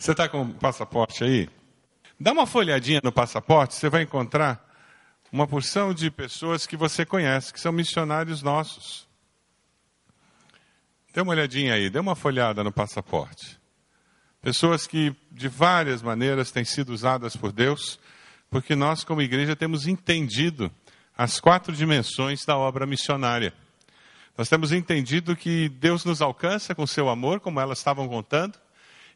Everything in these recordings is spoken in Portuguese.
Você está com o passaporte aí? Dá uma folhadinha no passaporte, você vai encontrar uma porção de pessoas que você conhece, que são missionários nossos. Dê uma olhadinha aí, dê uma folhada no passaporte. Pessoas que, de várias maneiras, têm sido usadas por Deus, porque nós, como igreja, temos entendido as quatro dimensões da obra missionária. Nós temos entendido que Deus nos alcança com seu amor, como elas estavam contando,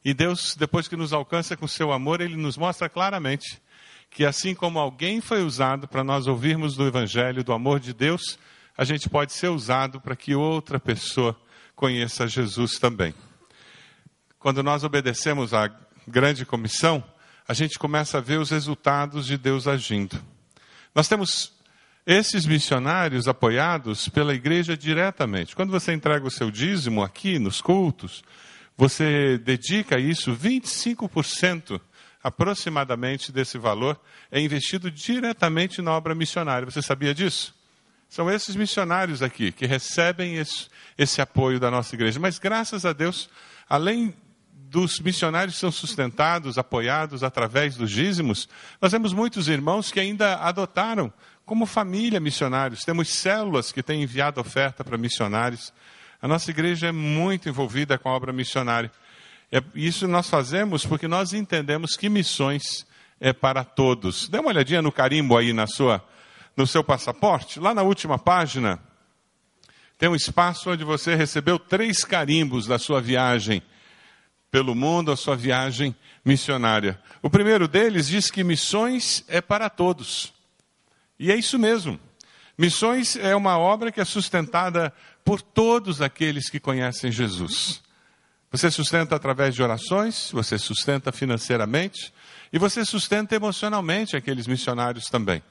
e Deus, depois que nos alcança com seu amor, ele nos mostra claramente que assim como alguém foi usado para nós ouvirmos do evangelho do amor de Deus, a gente pode ser usado para que outra pessoa conheça Jesus também. Quando nós obedecemos à grande comissão, a gente começa a ver os resultados de Deus agindo. Nós temos esses missionários apoiados pela igreja diretamente. Quando você entrega o seu dízimo aqui nos cultos, você dedica isso 25% aproximadamente desse valor é investido diretamente na obra missionária. Você sabia disso? São esses missionários aqui que recebem esse, esse apoio da nossa igreja. Mas graças a Deus, além dos missionários são sustentados, apoiados através dos dízimos, nós temos muitos irmãos que ainda adotaram como família missionários. Temos células que têm enviado oferta para missionários. A nossa igreja é muito envolvida com a obra missionária. É, isso nós fazemos porque nós entendemos que missões é para todos. Dê uma olhadinha no carimbo aí na sua, no seu passaporte. Lá na última página, tem um espaço onde você recebeu três carimbos da sua viagem pelo mundo, a sua viagem missionária. O primeiro deles diz que missões é para todos. E é isso mesmo. Missões é uma obra que é sustentada por todos aqueles que conhecem Jesus. Você sustenta através de orações, você sustenta financeiramente e você sustenta emocionalmente aqueles missionários também.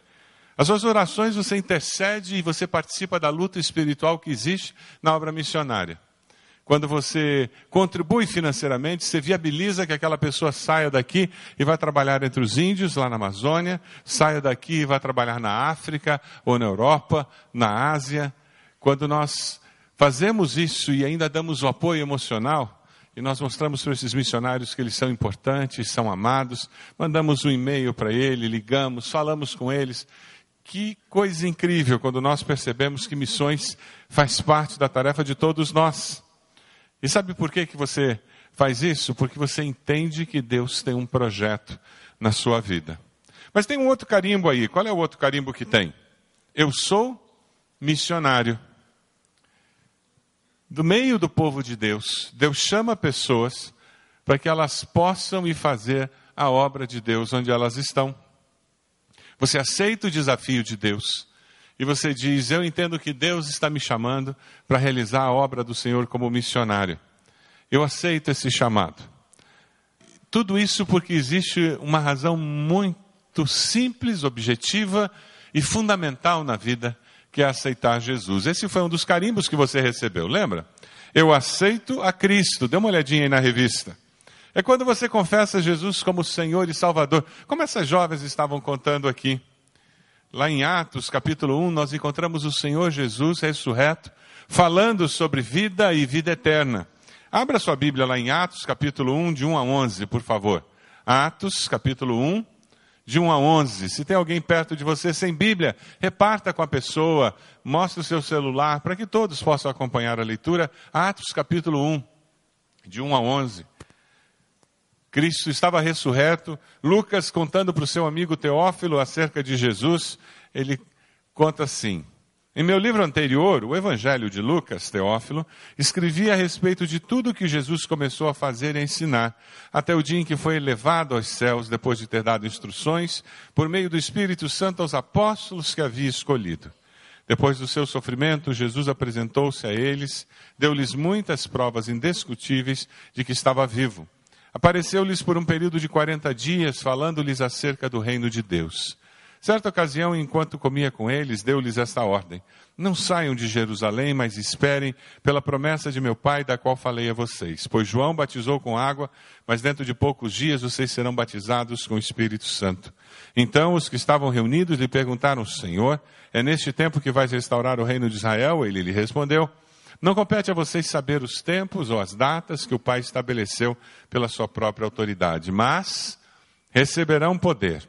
As suas orações você intercede e você participa da luta espiritual que existe na obra missionária. Quando você contribui financeiramente, você viabiliza que aquela pessoa saia daqui e vá trabalhar entre os índios, lá na Amazônia, saia daqui e vá trabalhar na África, ou na Europa, na Ásia. Quando nós fazemos isso e ainda damos o apoio emocional, e nós mostramos para esses missionários que eles são importantes, são amados, mandamos um e-mail para ele, ligamos, falamos com eles. Que coisa incrível quando nós percebemos que missões faz parte da tarefa de todos nós. E sabe por que, que você faz isso? Porque você entende que Deus tem um projeto na sua vida. Mas tem um outro carimbo aí. Qual é o outro carimbo que tem? Eu sou missionário. Do meio do povo de Deus, Deus chama pessoas para que elas possam ir fazer a obra de Deus onde elas estão. Você aceita o desafio de Deus e você diz: Eu entendo que Deus está me chamando para realizar a obra do Senhor como missionário. Eu aceito esse chamado. Tudo isso porque existe uma razão muito simples, objetiva e fundamental na vida, que é aceitar Jesus. Esse foi um dos carimbos que você recebeu, lembra? Eu aceito a Cristo. Dê uma olhadinha aí na revista. É quando você confessa Jesus como Senhor e Salvador, como essas jovens estavam contando aqui. Lá em Atos, capítulo 1, nós encontramos o Senhor Jesus ressurreto, falando sobre vida e vida eterna. Abra sua Bíblia lá em Atos, capítulo 1, de 1 a 11, por favor. Atos, capítulo 1, de 1 a 11. Se tem alguém perto de você sem Bíblia, reparta com a pessoa, mostre o seu celular, para que todos possam acompanhar a leitura. Atos, capítulo 1, de 1 a 11. Cristo estava ressurreto. Lucas, contando para o seu amigo Teófilo acerca de Jesus, ele conta assim: Em meu livro anterior, o Evangelho de Lucas, Teófilo, escrevi a respeito de tudo que Jesus começou a fazer e a ensinar, até o dia em que foi elevado aos céus, depois de ter dado instruções, por meio do Espírito Santo, aos apóstolos que havia escolhido. Depois do seu sofrimento, Jesus apresentou-se a eles, deu-lhes muitas provas indiscutíveis de que estava vivo. Apareceu-lhes por um período de 40 dias, falando-lhes acerca do reino de Deus. Certa ocasião, enquanto comia com eles, deu-lhes esta ordem: Não saiam de Jerusalém, mas esperem pela promessa de meu Pai, da qual falei a vocês. Pois João batizou com água, mas dentro de poucos dias vocês serão batizados com o Espírito Santo. Então os que estavam reunidos lhe perguntaram: Senhor, é neste tempo que vais restaurar o reino de Israel? Ele lhe respondeu: Não compete a vocês saber os tempos ou as datas que o Pai estabeleceu pela sua própria autoridade, mas receberão poder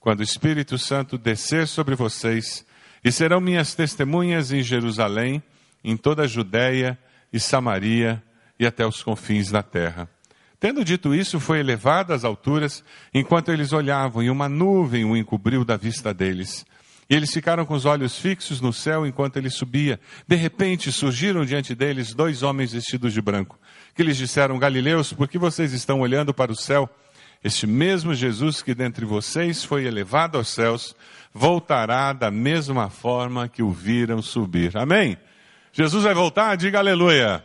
quando o Espírito Santo descer sobre vocês e serão minhas testemunhas em Jerusalém, em toda a Judéia e Samaria e até os confins da terra. Tendo dito isso, foi elevado às alturas, enquanto eles olhavam, e uma nuvem o encobriu da vista deles. E eles ficaram com os olhos fixos no céu enquanto ele subia. De repente surgiram diante deles dois homens vestidos de branco, que lhes disseram: Galileus, por que vocês estão olhando para o céu? Este mesmo Jesus que dentre vocês foi elevado aos céus, voltará da mesma forma que o viram subir. Amém? Jesus vai voltar? Diga aleluia.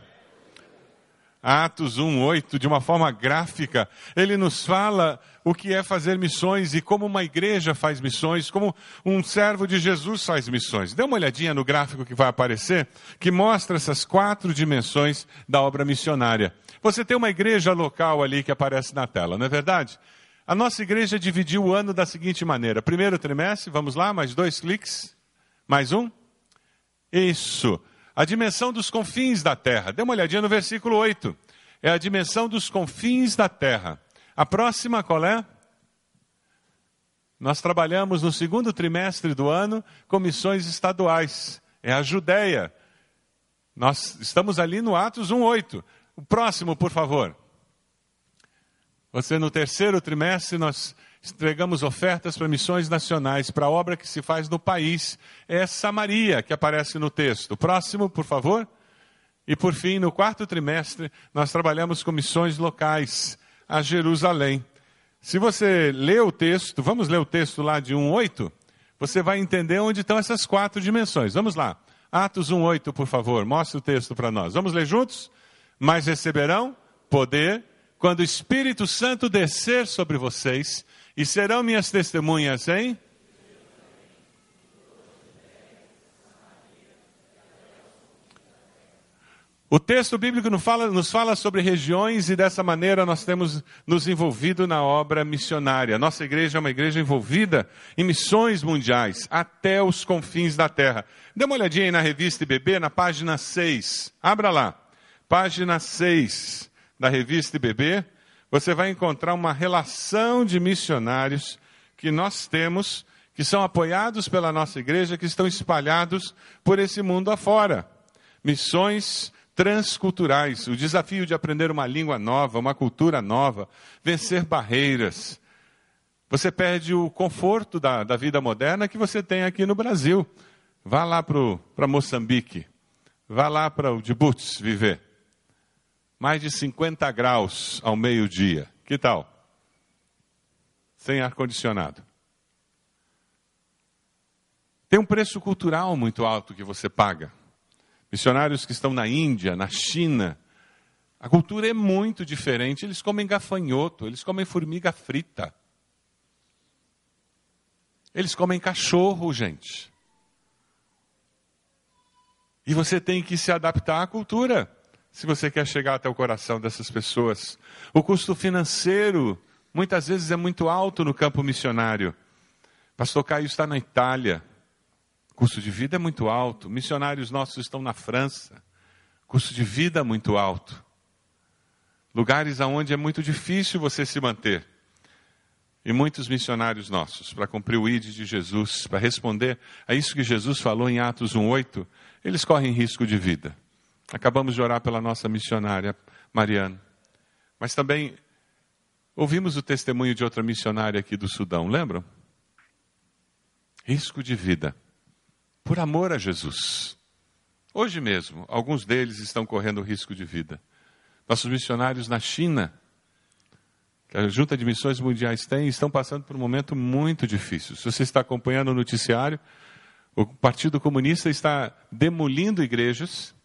Atos 1:8, de uma forma gráfica, ele nos fala o que é fazer missões e como uma igreja faz missões, como um servo de Jesus faz missões. Dê uma olhadinha no gráfico que vai aparecer, que mostra essas quatro dimensões da obra missionária. Você tem uma igreja local ali que aparece na tela, não é verdade? A nossa igreja dividiu o ano da seguinte maneira: primeiro trimestre, vamos lá, mais dois cliques, mais um. Isso a dimensão dos confins da terra. Dê uma olhadinha no versículo 8. É a dimensão dos confins da terra. A próxima qual é? Nós trabalhamos no segundo trimestre do ano com missões estaduais. É a Judéia. Nós estamos ali no Atos 1:8. O próximo, por favor. Você no terceiro trimestre nós entregamos ofertas para missões nacionais, para a obra que se faz no país. É Samaria que aparece no texto. Próximo, por favor. E por fim, no quarto trimestre, nós trabalhamos com missões locais a Jerusalém. Se você lê o texto, vamos ler o texto lá de 1:8, você vai entender onde estão essas quatro dimensões. Vamos lá. Atos 1:8, por favor, mostre o texto para nós. Vamos ler juntos? Mas receberão poder quando o Espírito Santo descer sobre vocês e serão minhas testemunhas, hein? O texto bíblico nos fala, nos fala, sobre regiões e dessa maneira nós temos nos envolvido na obra missionária. Nossa igreja é uma igreja envolvida em missões mundiais, até os confins da terra. Dê uma olhadinha aí na revista IBB, na página 6. Abra lá. Página 6 da revista IBB você vai encontrar uma relação de missionários que nós temos, que são apoiados pela nossa igreja, que estão espalhados por esse mundo afora. Missões transculturais, o desafio de aprender uma língua nova, uma cultura nova, vencer barreiras. Você perde o conforto da, da vida moderna que você tem aqui no Brasil. Vá lá para Moçambique, vá lá para o Djibouti viver mais de 50 graus ao meio-dia. Que tal? Sem ar-condicionado. Tem um preço cultural muito alto que você paga. Missionários que estão na Índia, na China, a cultura é muito diferente. Eles comem gafanhoto, eles comem formiga frita. Eles comem cachorro, gente. E você tem que se adaptar à cultura se você quer chegar até o coração dessas pessoas. O custo financeiro muitas vezes é muito alto no campo missionário. Pastor Caio está na Itália. Custo de vida é muito alto. Missionários nossos estão na França. Custo de vida é muito alto. Lugares aonde é muito difícil você se manter. E muitos missionários nossos, para cumprir o ID de Jesus, para responder a isso que Jesus falou em Atos 1,8, eles correm risco de vida. Acabamos de orar pela nossa missionária, Mariana. Mas também ouvimos o testemunho de outra missionária aqui do Sudão, lembram? Risco de vida. Por amor a Jesus. Hoje mesmo, alguns deles estão correndo risco de vida. Nossos missionários na China, que a Junta de Missões Mundiais tem, estão passando por um momento muito difícil. Se você está acompanhando o noticiário, o Partido Comunista está demolindo igrejas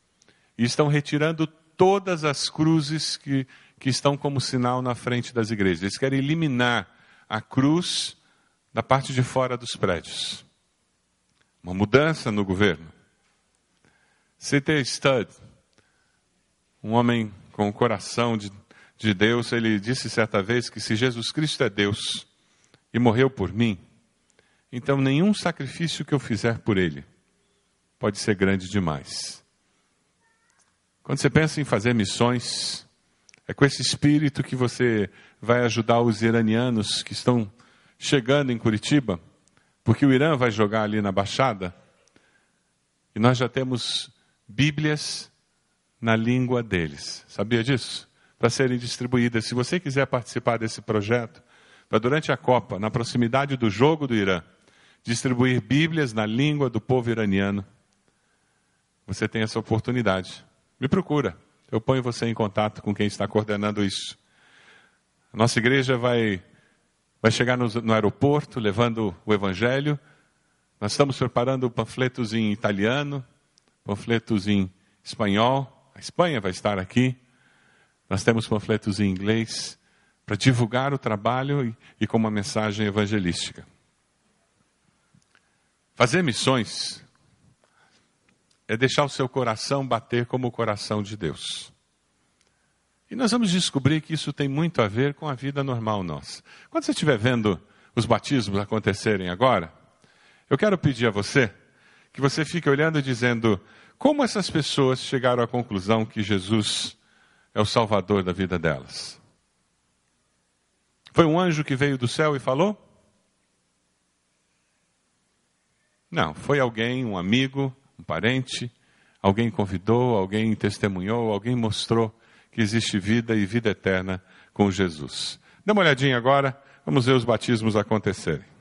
e estão retirando todas as cruzes que, que estão como sinal na frente das igrejas. Eles querem eliminar a cruz da parte de fora dos prédios. Uma mudança no governo. C.T. Studd, um homem com o coração de, de Deus, ele disse certa vez que se Jesus Cristo é Deus e morreu por mim, então nenhum sacrifício que eu fizer por ele pode ser grande demais. Quando você pensa em fazer missões, é com esse espírito que você vai ajudar os iranianos que estão chegando em Curitiba, porque o Irã vai jogar ali na Baixada, e nós já temos Bíblias na língua deles. Sabia disso? Para serem distribuídas. Se você quiser participar desse projeto, para durante a Copa, na proximidade do jogo do Irã, distribuir Bíblias na língua do povo iraniano, você tem essa oportunidade. Me procura. Eu ponho você em contato com quem está coordenando isso. A nossa igreja vai, vai chegar no, no aeroporto levando o Evangelho. Nós estamos preparando panfletos em italiano, panfletos em espanhol. A Espanha vai estar aqui. Nós temos panfletos em inglês para divulgar o trabalho e, e com uma mensagem evangelística. Fazer missões é deixar o seu coração bater como o coração de Deus. E nós vamos descobrir que isso tem muito a ver com a vida normal nossa. Quando você estiver vendo os batismos acontecerem agora, eu quero pedir a você que você fique olhando e dizendo como essas pessoas chegaram à conclusão que Jesus é o Salvador da vida delas. Foi um anjo que veio do céu e falou? Não, foi alguém, um amigo, um parente, alguém convidou, alguém testemunhou, alguém mostrou que existe vida e vida eterna com Jesus. Dê uma olhadinha agora, vamos ver os batismos acontecerem.